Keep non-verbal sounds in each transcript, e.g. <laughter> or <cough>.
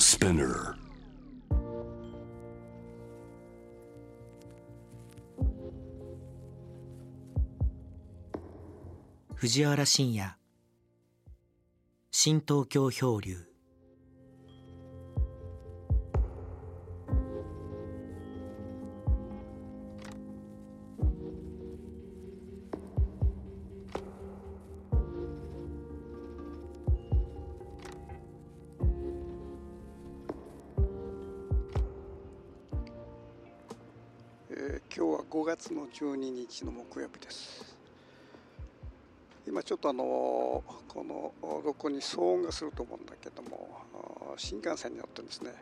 Spinner. 藤原信也新東京漂流12日の木曜日です今ちょっとあのこの録音に騒音がすると思うんだけども新幹線に乗ってですね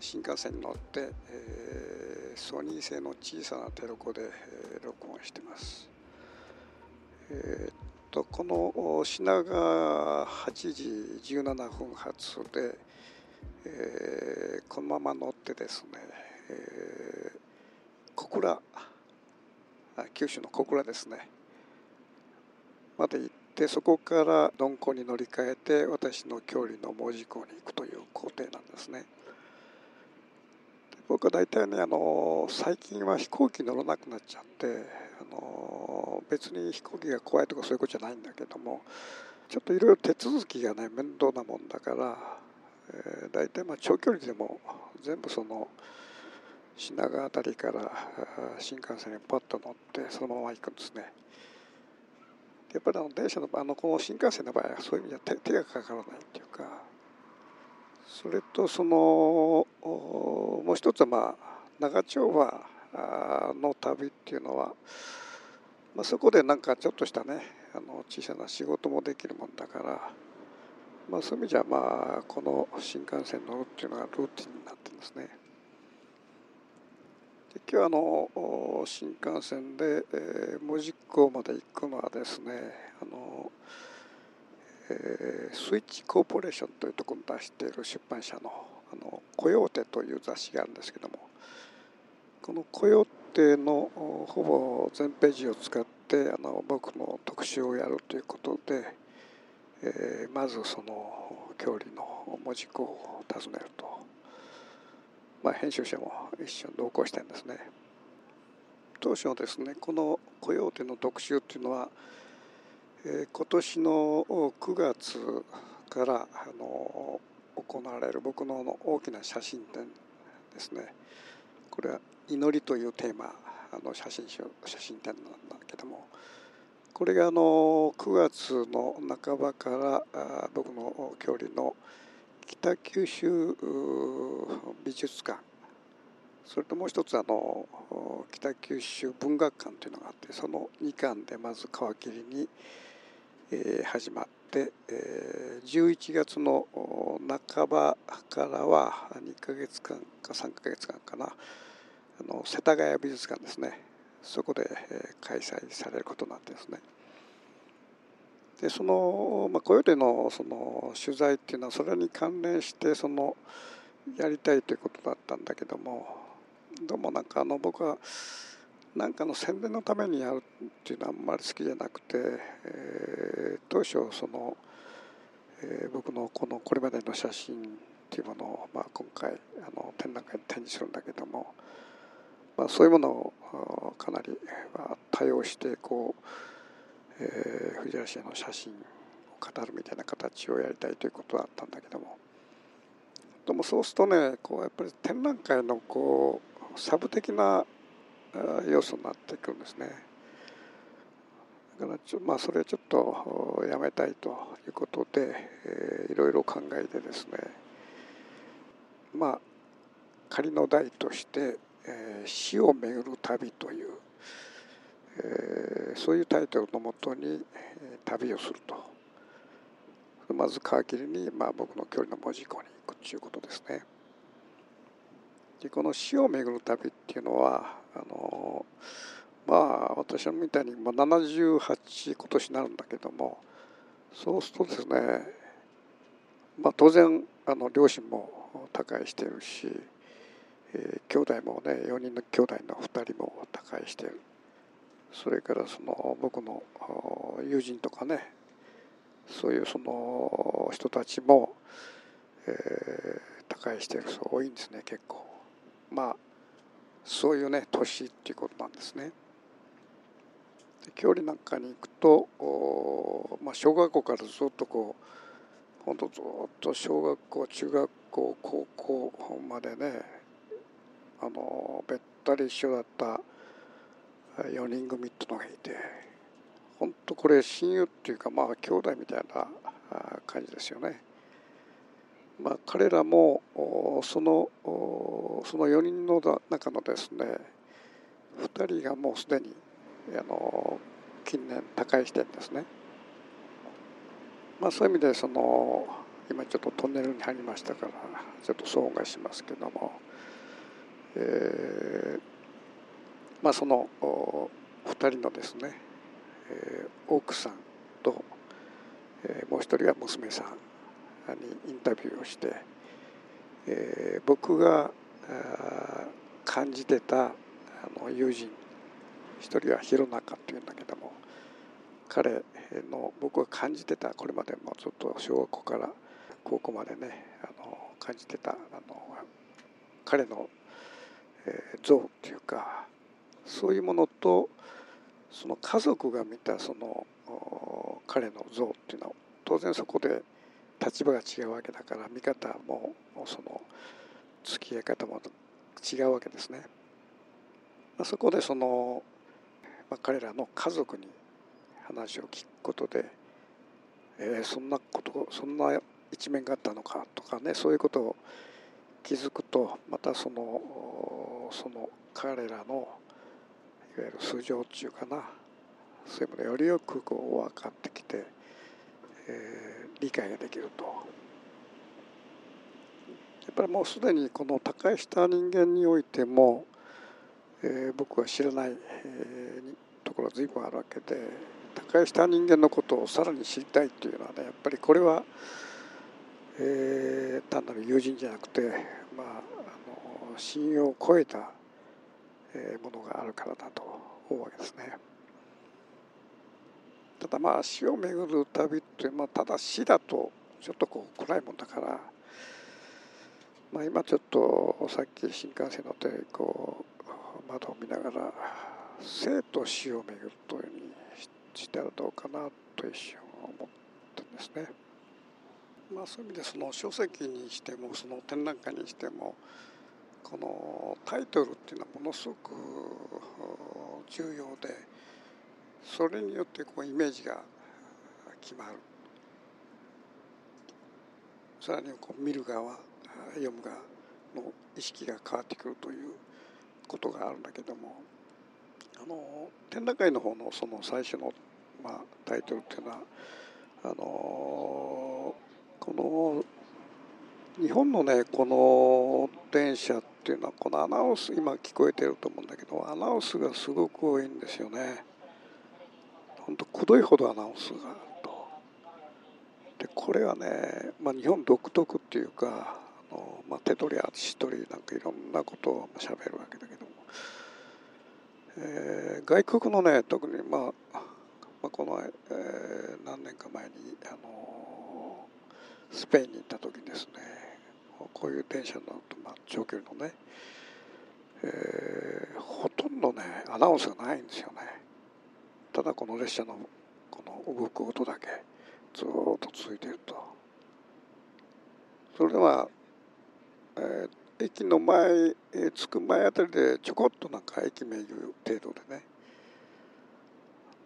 新幹線に乗って、えーソニー製の小さなテロコで、えー録音してますえーっとこの品川8時17分発で、えーこのまま乗ってですね、えー小倉九州の小倉ですね。まで行ってそこから鈍行に乗り換えて私の距離の門司港に行くという工程なんですね。僕は大体ねあの最近は飛行機乗らなくなっちゃってあの別に飛行機が怖いとかそういうことじゃないんだけどもちょっといろいろ手続きがね面倒なもんだから、えー大体まあ長距離でも全部その品川辺りから新幹線にパッと乗ってそのまま行くんですね。やっぱりあの電車のあのこの新幹線の場合はそういう意味では手手がかからないっていうかそれとそのもう一つはまあ長丁場の旅っていうのは、まあ、そこでなんかちょっとしたねあの小さな仕事もできるもんだから、まあ、そういう意味じゃまあこの新幹線乗るっていうのがルーティンになってますね。で今日あの新幹線で、えー門司港まで行くのはですねあの、えースイッチコーポレーションというところに出している出版社の「あのコヨーテ」という雑誌があるんですけどもこのコヨーテのほぼ全ページを使ってあの僕の特集をやるということで、えーまずその郷里の門司港を訪ねると。まあ、編集者も一緒に同行してんですね。当初ですねこの「コヨーテ」の特集っていうのは、えー今年の9月からあの行われる僕の大きな写真展ですねこれは「祈り」というテーマあの写真集写真展なんだけどもこれがあの9月の半ばからあ僕の距離の北九州美術館。それともう一つあの北九州文学館というのがあってその2館でまず皮切りに、え始まって、え11月の半ばからは2ヶ月間か3ヶ月間かな。あの世田谷美術館ですね。そこで、え開催されることになってですね。でその、まあ、コヨテのその取材っていうのはそれに関連してそのやりたいということだったんだけどもどうもなんかあの僕は何かの宣伝のためにやるっていうのはあんまり好きじゃなくて、えー当初その、えー僕のこのこれまでの写真っていうものを、まあ、今回あの展覧会に展示するんだけども、まあ、そういうものをかなりまあ多用してこうえー藤原氏の写真を語るみたいな形をやりたいということだったんだけどもでもそうするとねこうやっぱり展覧会のこうサブ的な要素になってくるんですね。だからちょ、まあ、それはちょっとやめたいということで、えーいろいろ考えてですね。まあ仮の題として「えー死を巡る旅」というえーそういうタイトルのもとに、旅をすると。まず皮切りに、まあ、僕の距離の門司港に行くっていうことですね。でこの死を巡る旅っていうのはあのまあ私みたいに、まあ、78今年になるんだけどもそうするとですね、まあ、当然あの両親も他界してるし、えー兄弟もね4人の兄弟の2人も他界してる。それからその僕の友人とかねそういうその人たちも、えー、他界してる人多いんですね結構。まあそういうね年っていうことなんですね。で距離なんかに行くと、まあ、小学校からずっとこう本当ずっと小学校中学校高校までねあのべったり一緒だった4人組ってのがいて本当これ親友っていうかまあ兄弟みたいな感じですよね。まあ、彼らもそのその4人の中のですね2人がもうすでにあの近年他界してんですね。まあ、そういう意味でその今ちょっとトンネルに入りましたからちょっと騒音がしますけども、えー、まあその2人のですね、えー、奥さんと、えー、もう一人は娘さんにインタビューをして、えー、僕が感じてたあの友人一人は弘中っていうんだけども彼の僕が感じてたこれまでもずっと小学校から高校までねあの感じてたあの彼の、えー、像っていうかそういうものとその家族が見たその彼の像っていうのは当然そこで立場が違うわけだから見方もその付き合い方も違うわけですね。そこでその、まあ、彼らの家族に話を聞くことで、えー、そんなことそんな一面があったのかとかねそういうことを気づくとまたそのその彼らのいわゆる素性っていうかなそういうものよりよくこう分かってきて、えー、理解ができると。やっぱりもうすでにこの他界した人間においても、えー、僕は知らない、えー、ところが随分あるわけで他界した人間のことをさらに知りたいというのはねやっぱりこれは、えー、単なる友人じゃなくて、まあ、信用を超えた、ものがあるからだと思うわけですね。ただまあ死を巡る旅って、まあ、ただ死だとちょっとこう暗いもんだから。まあ、今ちょっとさっき新幹線乗ってこう窓を見ながら生と死を巡るというふうにしたらどうかなと一瞬思ったんですね。まあ、そういう意味でその書籍にしてもその展覧会にしてもこのタイトルっていうのはものすごく重要でそれによってこうイメージが決まる。さらにこう見る側読むがの意識が変わってくるということがあるんだけどもあの展覧会の方のその最初の、まあ、タイトルっていうのはあのこの日本のねこの電車っていうのはこのアナウンス今聞こえてると思うんだけどアナウンスがすごく多いんですよね。本当くどいほどアナウンスがあると。でこれはね、まあ、日本独特っていうかあの、まあ、手取り足取りなんかいろんなことをしゃべるわけだけども、えー、外国のね特に、まあ、まあこの、えー、何年か前にあのスペインに行った時にですねこういう電車の、まあ、長距離のね、えー、ほとんどねアナウンスがないんですよね。ただこの列車のこの動く音だけずっと続いていると。それではえー、駅の前、えー、着く前あたりでちょこっとなんか駅名言う程度でね。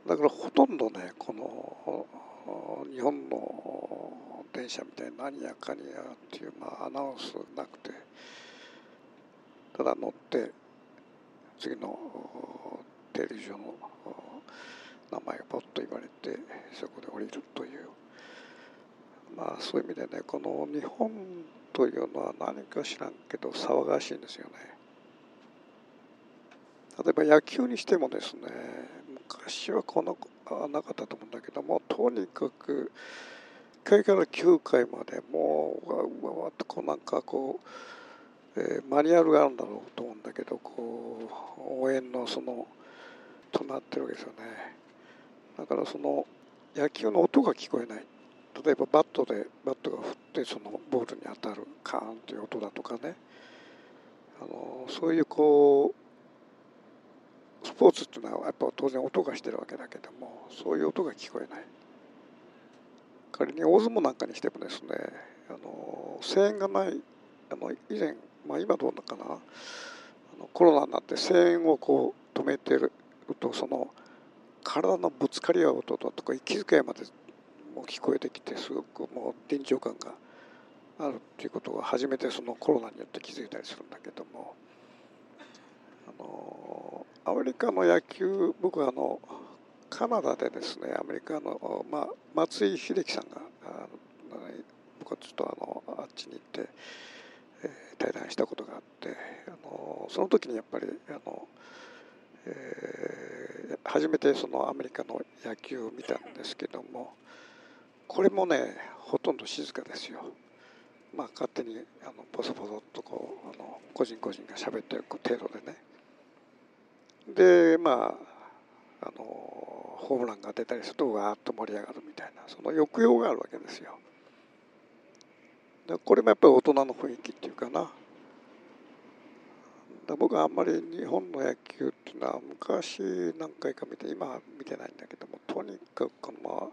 だからほとんどねこの日本の電車みたいに何やかにやっていう、まあ、アナウンスなくてただ乗って次の停留所の名前がポッと言われてそこで降りるというまあそういう意味でねこの日本というのは何か知らんけど騒がしいんですよね。例えば野球にしてもですね昔はこのなかったと思うんだけどもとにかく1回から9回までもうわわっとこうなんかこう、えー、マニュアルがあるんだろうと思うんだけどこう応援のそのとなってるわけですよね。だからその野球の音が聞こえない。例えばバットでバットが振ってそのボールに当たるカーンという音だとかね。あのそういうこうポーツっていうのはやっぱ当然音がしてるわけだけどもそういう音が聞こえない。仮に大相撲なんかにしてもですねあの声援がないあの以前、まあ、今どうなのかなあのコロナになって声援をこう止めてるとその体のぶつかり合う音だとか息遣いまでも聞こえてきてすごくもう臨場感があるっていうことが初めてそのコロナによって気づいたりするんだけども。あのアメリカの野球僕はあのカナダでですねアメリカの、まあ、松井秀喜さんが僕はちょっとあのあっちに行って、えー、対談したことがあってあのその時にやっぱりあの、えー、初めてそのアメリカの野球を見たんですけどもこれもねほとんど静かですよ。まあ、勝手にあのポソポソっとこうあの個人個人が喋ってる程度でねでまああのホームランが出たりするとわーっと盛り上がるみたいなその抑揚があるわけですよ。でこれもやっぱり大人の雰囲気っていうかな。僕はあんまり日本の野球っていうのは昔何回か見て今は見てないんだけどもとにかくこの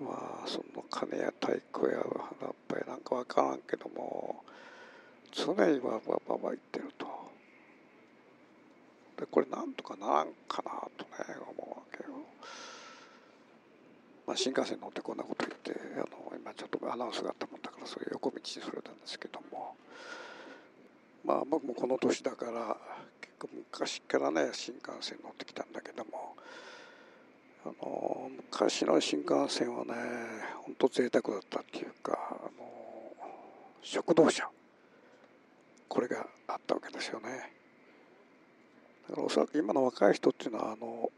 まあまあその金や太鼓ややっぱりなんか分からんけども常にわばばば言ってる。でこれなんとかならんかなとね思うわけよ、まあ、新幹線乗ってこんなこと言ってあの今ちょっとアナウンスがあったもんだからそれ横道にそれたんですけども。まあ僕もこの年だから結構昔からね新幹線乗ってきたんだけども。あの昔の新幹線はね本当贅沢だったっていうかあの食堂車。これがあったわけですよね。おそらく今の若い人っていうのはあの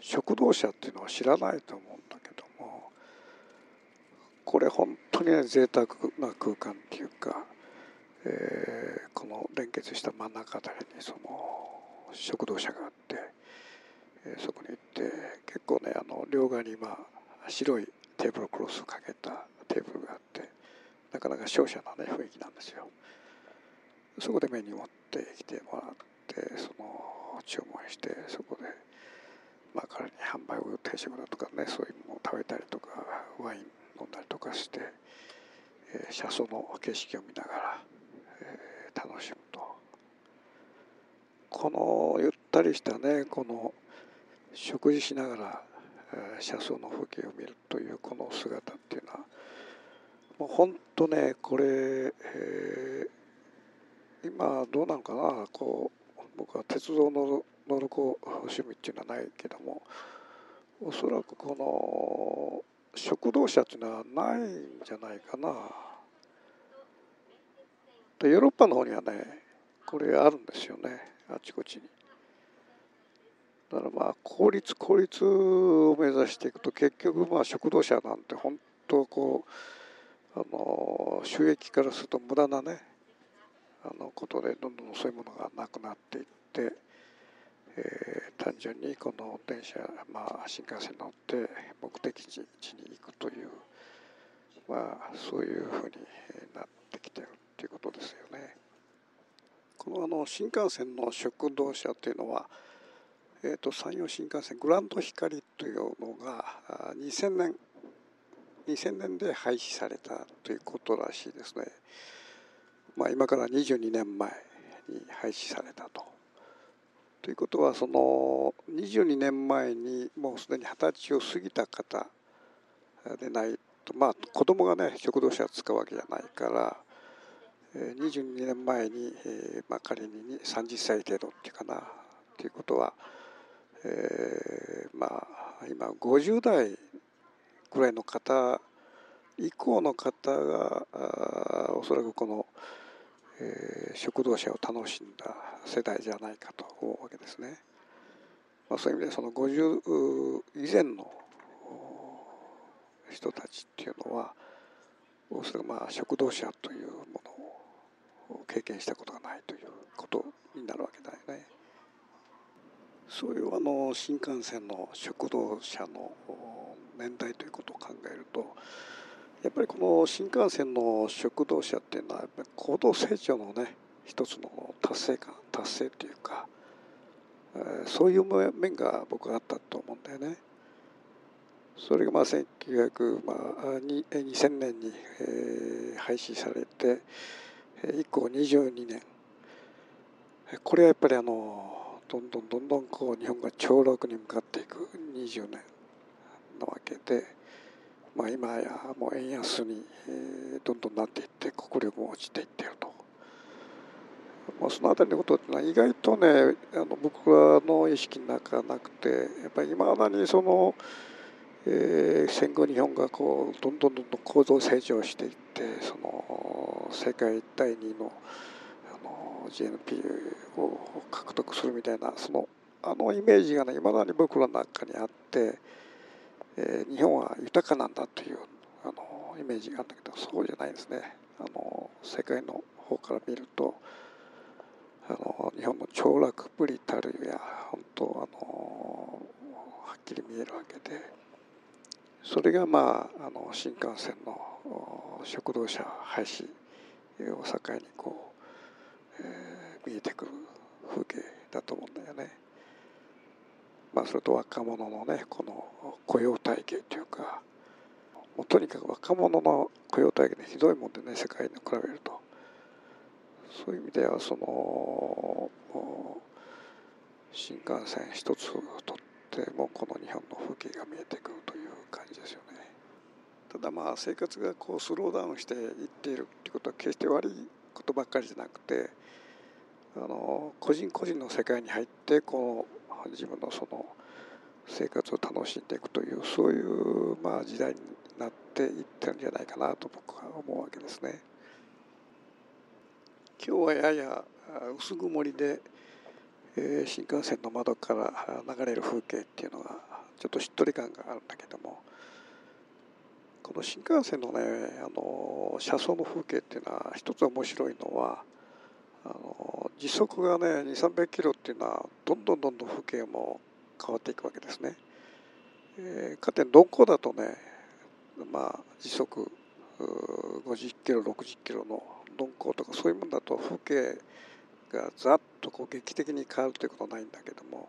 食堂車っていうのは知らないと思うんだけどもこれ本当にね贅沢な空間っていうか、えー、この連結した真ん中あたりにその食堂車があってえそこに行って結構ねあの両側に今白いテーブルクロスをかけたテーブルがあってなかなか勝者な、ね、雰囲気なんですよ。そこでメニュー持ってきてもらってその注文してそこでまあ彼に販売を定食だとかねそういうものを食べたりとかワイン飲んだりとかして、えー、車窓の景色を見ながら、えー、楽しむと。このゆったりしたねこの食事しながら車窓の風景を見るというこの姿っていうのはもう本当ねこれ、えー、今どうなのかなこう僕は鉄道の乗る子趣味っていうのはないけどもおそらくこの食堂車っていうのはないんじゃないかな。でヨーロッパの方にはねこれあるんですよねあちこちに。だからまあ効率効率を目指していくと結局まあ食堂車なんて本当こうあの収益からすると無駄なねあのことでどんどんそういうものがなくなっていって、えー、単純にこの電車、まあ、新幹線に乗って目的地に行くというまあそういうふうになってきてるっていうことですよね。このあの新幹線の食堂車っていうのはえーと、山陽新幹線グランド光というのが2000年2000年で廃止されたということらしいですね、まあ、今から22年前に廃止されたと。ということはその22年前にもうすでに二十歳を過ぎた方でないとまあ子供がね食堂車を使うわけじゃないから22年前に、えまあ、仮に30歳程度っていうかなということはえー、まあ今50代ぐらいの方以降の方がおそらくこの、え、食堂車を楽しんだ世代じゃないかと思うわけですね。まあ、そういう意味でその50以前の人たちっていうのはおそらくまあ食堂車というものを経験したことがないということになるわけだよね。そういうあの新幹線の食堂車の年代ということを考えるとやっぱりこの新幹線の食堂車っていうのはやっぱり高度成長のね一つの達成感達成っていうか、えー、そういう面が僕はあったと思うんだよね。それがまあ1900、まあ、2000年に、えー、廃止されて以降22年これはやっぱりあのどんどんどんどんこう日本が長楽に向かっていく20年なわけで、まあ、今やもう円安に、どんどんなっていって国力も落ちていっていると。まあ、その辺りのことっていうのは意外とねあの僕らの意識の中なくてやっぱりいまだにそのえー、戦後日本がこうどんどんどんどん構造成長していってその世界第2のあの GNP を獲得するみたいなそのあのイメージがねいまだに僕らの中にあって、えー、日本は豊かなんだというあのイメージがあるんだけどそうじゃないですねあの世界の方から見るとあの日本の凋落ぶりたるや本当あのはっきり見えるわけで。それがまああの新幹線の食堂車廃止を境にこう、えー、見えてくる風景だと思うんだよね。まあ、それと若者のねこの雇用体系というかもうとにかく若者の雇用体系でひどいもんでね世界に比べるとそういう意味ではその新幹線一つとってもこの日本の風景が見えてくるという感じですよね。ただまあ生活がこうスローダウンしていっているっていうことは決して悪いことばっかりじゃなくてあの個人個人の世界に入ってこの自分のその生活を楽しんでいくというそういうまあ時代になっていってるんじゃないかなと僕は思うわけですね。今日はやや薄曇りで、えー、新幹線の窓から流れる風景っていうのがちょっとしっとり感があるんだけどもこの新幹線のねあの車窓の風景っていうのは一つ面白いのはあの時速がね2300キロっていうのはどんどんどんどん風景も変わっていくわけですね。えー、かて鈍行だとねまあ時速50キロ60キロの鈍行とかそういうものだと風景がざっとこう劇的に変わるということはないんだけども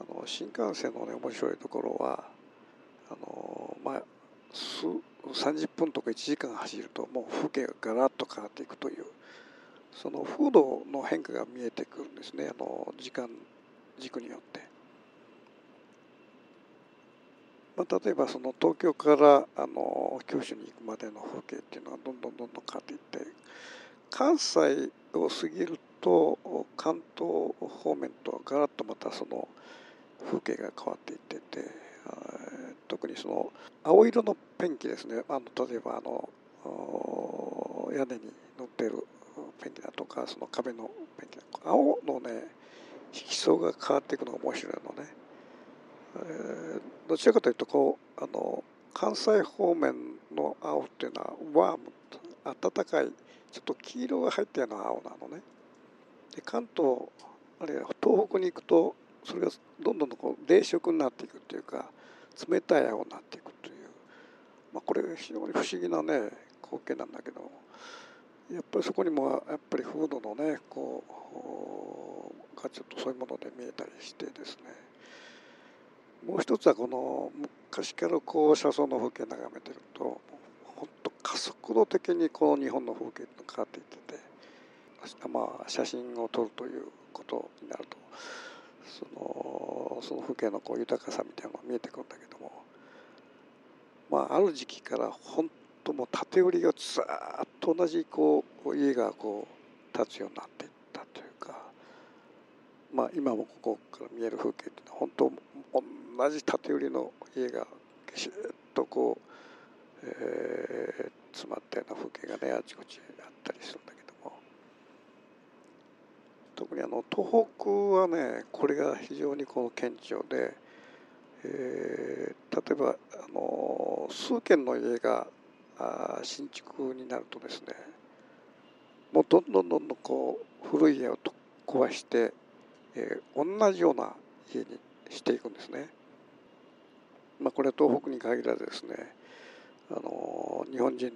あの新幹線のね面白いところはあのまあ30分とか1時間走るともう風景がガラッと変わっていくというその風土の変化が見えてくるんですねあの時間軸によって。まあ、例えばその東京からあの九州に行くまでの風景っていうのはどんどんどんどん変わっていって関西を過ぎると関東方面とはガラッとまたその風景が変わっていってて特にその青色のペンキですねあの例えばあの屋根に乗ってるペンキだとかその壁のペンキだとか青のね色相が変わっていくのが面白いのね、えー、どちらかというとこうあの関西方面の青っていうのはワーム暖かいちょっと黄色が入ったような青なのね。で関東あるいは東北に行くとそれがどんどんこう冷色になっていくっていうか冷たい青になっていくという、まあ、これ非常に不思議なね光景なんだけど。やっぱりそこにもやっぱり風土のねこうがちょっとそういうもので見えたりしてですね。もう一つはこの昔からこう車窓の風景眺めてると本当加速度的にこの日本の風景って変わっていっててまあ写真を撮るということになるとそのその風景のこう豊かさみたいなのが見えてくるんだけどもまあある時期から本当もう縦売りがずっと同じこう家がこう建つようになっていったというかまあ今もここから見える風景っていうのは本当同じ縦売りの家がぎしっとこう、えー、詰まったような風景がねあちこちあったりするんだけども特にあの東北はねこれが非常にこの顕著で、えー、例えばあの数軒の家があ新築になるとですねもうどんどんどんどんこう古い家を壊して、えー、同じような家にしていくんですね。まあ、これは東北に限らずですねあの日本人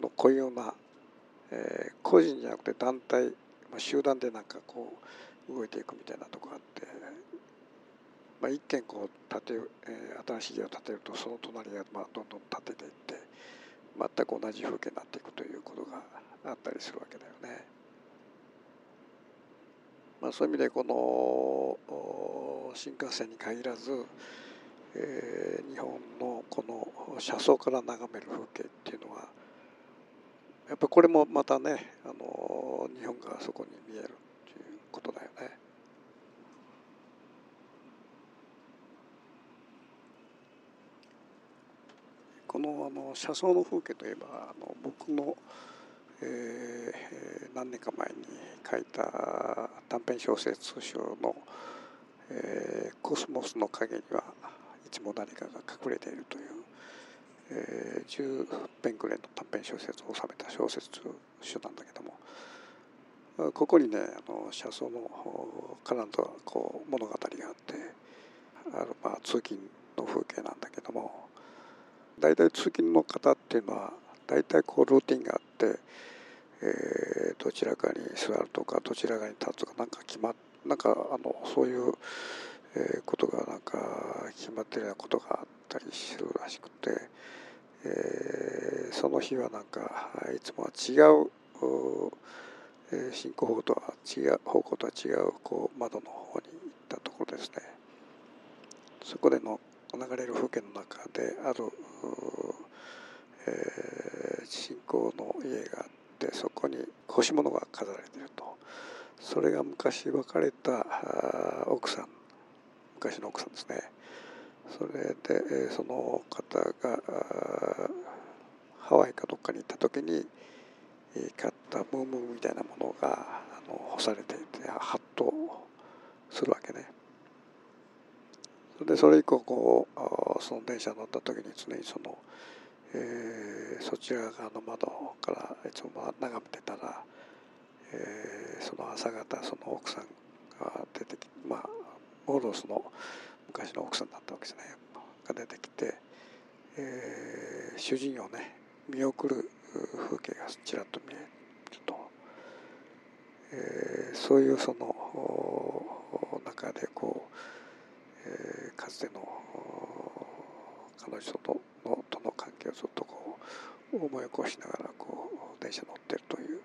のこういうような、えー、個人じゃなくて団体、まあ、集団でなんかこう動いていくみたいなとこがあって、まあ、一軒こう建て、えー、新しい家を建てるとその隣がまあどんどん建てていって全く同じ風景になっていくということがあったりするわけだよね。まあ、そういう意味でこの新幹線に限らず、えー、日本のこの車窓から眺める風景っていうのはやっぱこれもまたねあの日本がそこに見えるっていうことだよね。このあの車窓の風景といえばあの僕の、えー、何年か前に書いた短編小説集の、えー「コスモスの影にはいつも誰かが隠れている」という、えー、10編くらいの短編小説を収めた小説集なんだけどもここにねあの車窓の絡んだこう物語があってあるまあ通勤の風景なんだけども大体通勤の方っていうのは大体こうルーティンがあって、えー、どちらかに座るとかどちらかに立つとかなんか決まなんかあのそういう、えー、ことがなんか決まってるようなことがあったりするらしくて、えー、その日はなんかいつもは違う、進行方とは違う方向とは違うこう窓の方に行ったところですね。そこでの流れる風景の中である、信仰の家があってそこに干し物が飾られていると。それが昔別れた奥さん。昔の奥さんですね。それでその方がハワイかどっかに行った時に買ったムームーみたいなものがあの干されていてハッとするわけね。でそれ以降こうその電車に乗った時に常にその、えー、そちら側の窓からいつも眺めてたら、えー、その朝方その奥さんが出てきまあモーロスの昔の奥さんだったわけですね。が出てきて、えー、主人をね見送る風景がちらっと見えると、えー、そういうその中でこうえー、かつての彼女とのとの関係をずっとこう思い起こしながらこう電車乗ってるという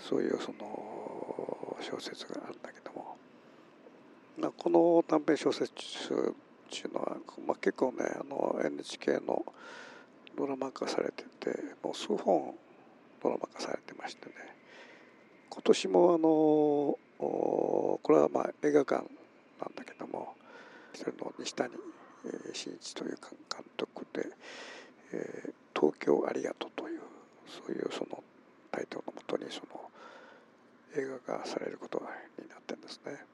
そういうその小説があるんだけども、まあ、この短編小説っていうのは、まあ、結構ねあの NHK のドラマ化されててもう数本ドラマ化されてましてね今年もあのこれはまあ映画館なんだけどもその西谷真一という監督で「東京ありがとう」というそういうそのタイトルのもとにその映画がされることになってるんですね。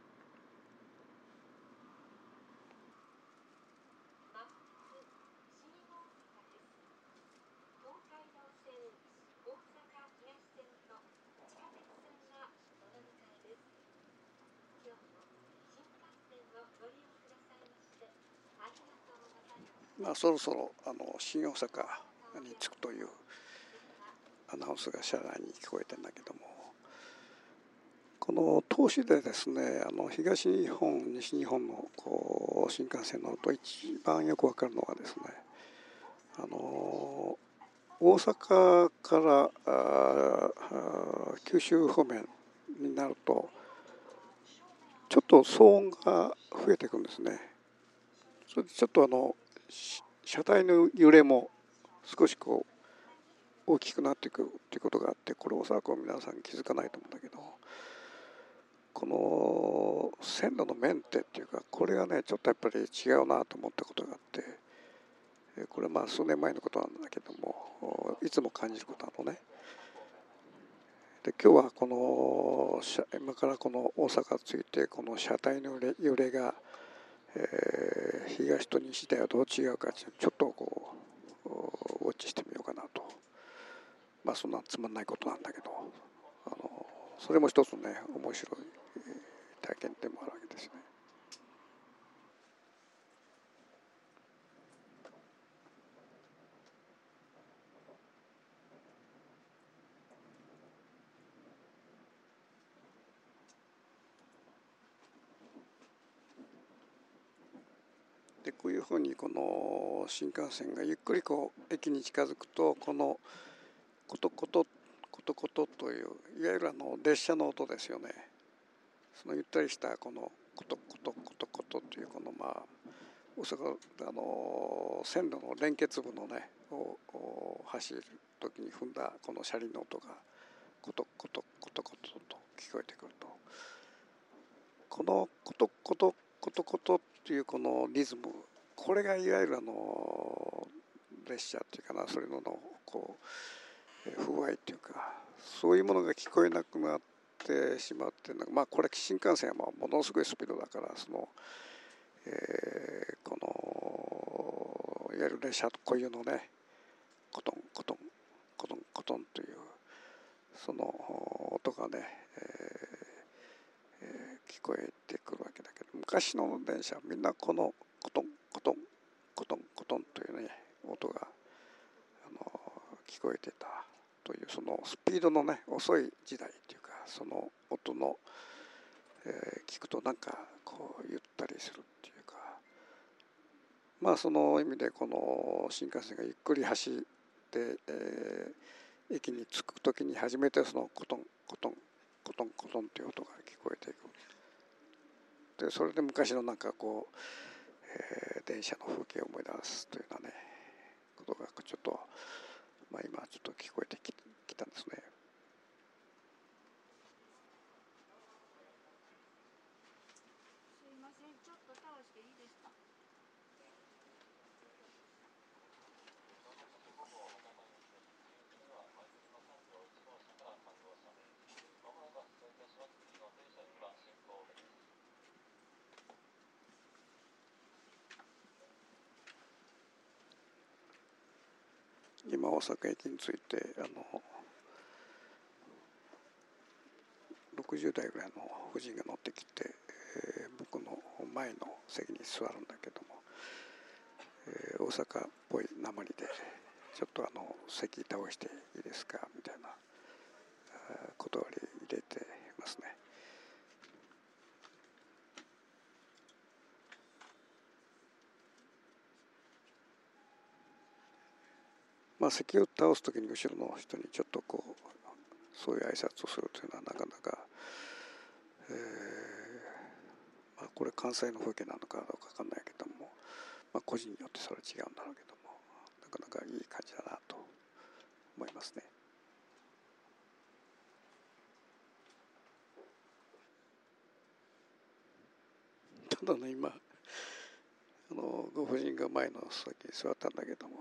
そろそろあの新大阪に着くというアナウンスが車内に聞こえてんだけどもこの投資でですねあの東日本西日本のこう新幹線乗ると一番よく分かるのはですねあの大阪から九州方面になるとちょっと騒音が増えていくんですね。それでちょっとあの車体の揺れも少しこう大きくなっていくっていうことがあってこれおそらく皆さん気づかないと思うんだけどこの線路のメンテっていうかこれがねちょっとやっぱり違うなと思ったことがあってこれまあ数年前のことなんだけどもいつも感じることなのね。で今日はこの今からこの大阪着いてこの車体の揺れがえー、東と西ではどう違うかちょっとこうウォッチしてみようかなとまあそんなつまんないことなんだけどあのそれも一つね面白い体験でもあるわけですね。ふうにこの新幹線がゆっくりこう駅に近づくとこのコトコトコトコトといういわゆるあの列車の音ですよね。そのゆったりしたこのコトコトコトコトというこのまあ大阪あの線路の連結部のねを走る時に踏んだこの車輪の音がコトコトコトコトと聞こえてくると。このコトコトコトコトっていうこのリズムこれがいわゆるあの列車っていうかなそれののこう不具合っていうかそういうものが聞こえなくなってしまってまあこれ新幹線はものすごいスピードだからその、えー、このいわゆる列車固有のねコトンコトンコトンコトンというその音がね、えーえー、聞こえてくるわけだけど昔の電車はみんなこのコトンコトンコトンコトンというね音があの聞こえてたというそのスピードのね遅い時代っていうかその音の、えー、聞くとなんかこうゆったりするっていうかまあその意味でこの新幹線がゆっくり走って、えー駅に着く時に初めてそのコトンコトンコトンコトンという音が聞こえていく。でそれで昔のなんかこう、えー、電車の風景を思い出すというようなねことがちょっと、まあ、今ちょっと聞こえてききたんですね。すいませんちょっと倒していいですか今大阪駅に着いてあの60代ぐらいの夫人が乗ってきて、えー、僕の前の席に座るんだけども、えー、大阪っぽい鉛でちょっとあの席倒していいですかみたいな断り入れてますね。まあ、席を倒す時に後ろの人にちょっとこうそういう挨拶をするというのはなかなか、えーまあ、これ関西の風景なのかどうか分かんないけども、まあ、個人によってそれは違うんだろうけどもなかなかいい感じだなと思いますね。ただね今あのご婦人が前の席に座ったんだけども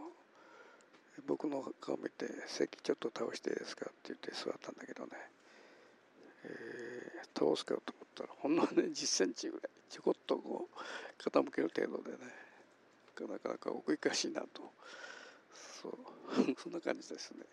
僕の顔見て「席ちょっと倒していいですか?」って言って座ったんだけどね、えー、倒すかと思ったらほんのね10センチぐらいちょこっとこう傾ける程度でねなかなか奥ゆかしいなとそう <laughs> そんな感じですね。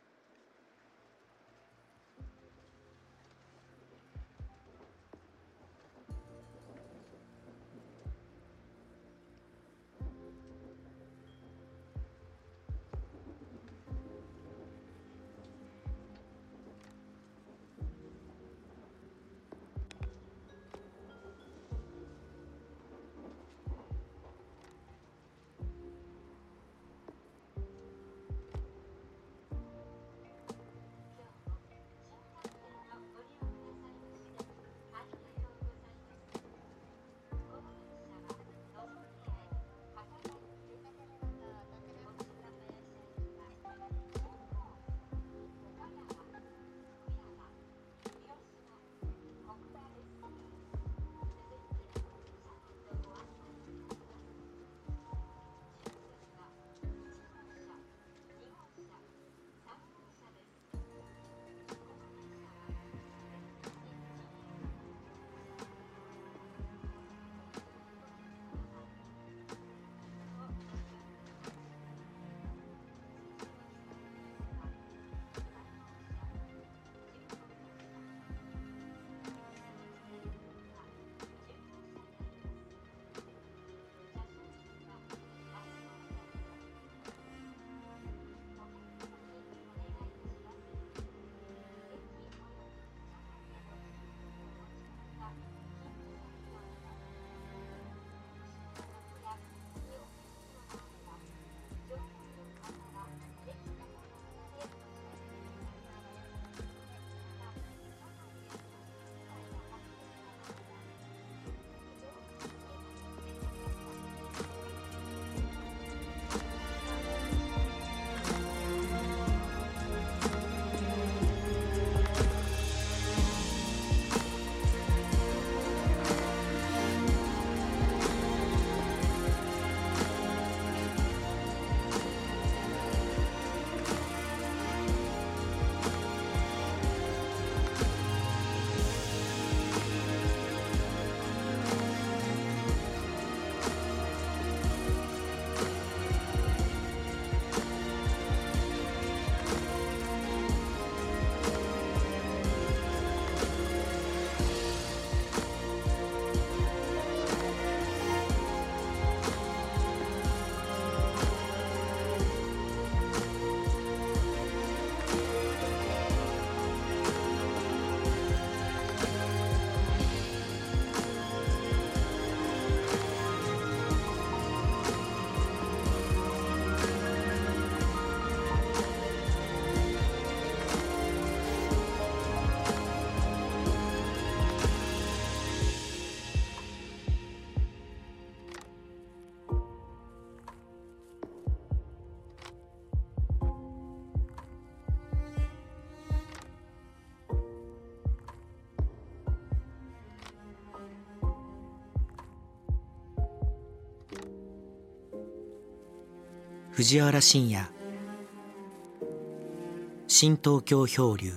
藤原信也。新東京漂流。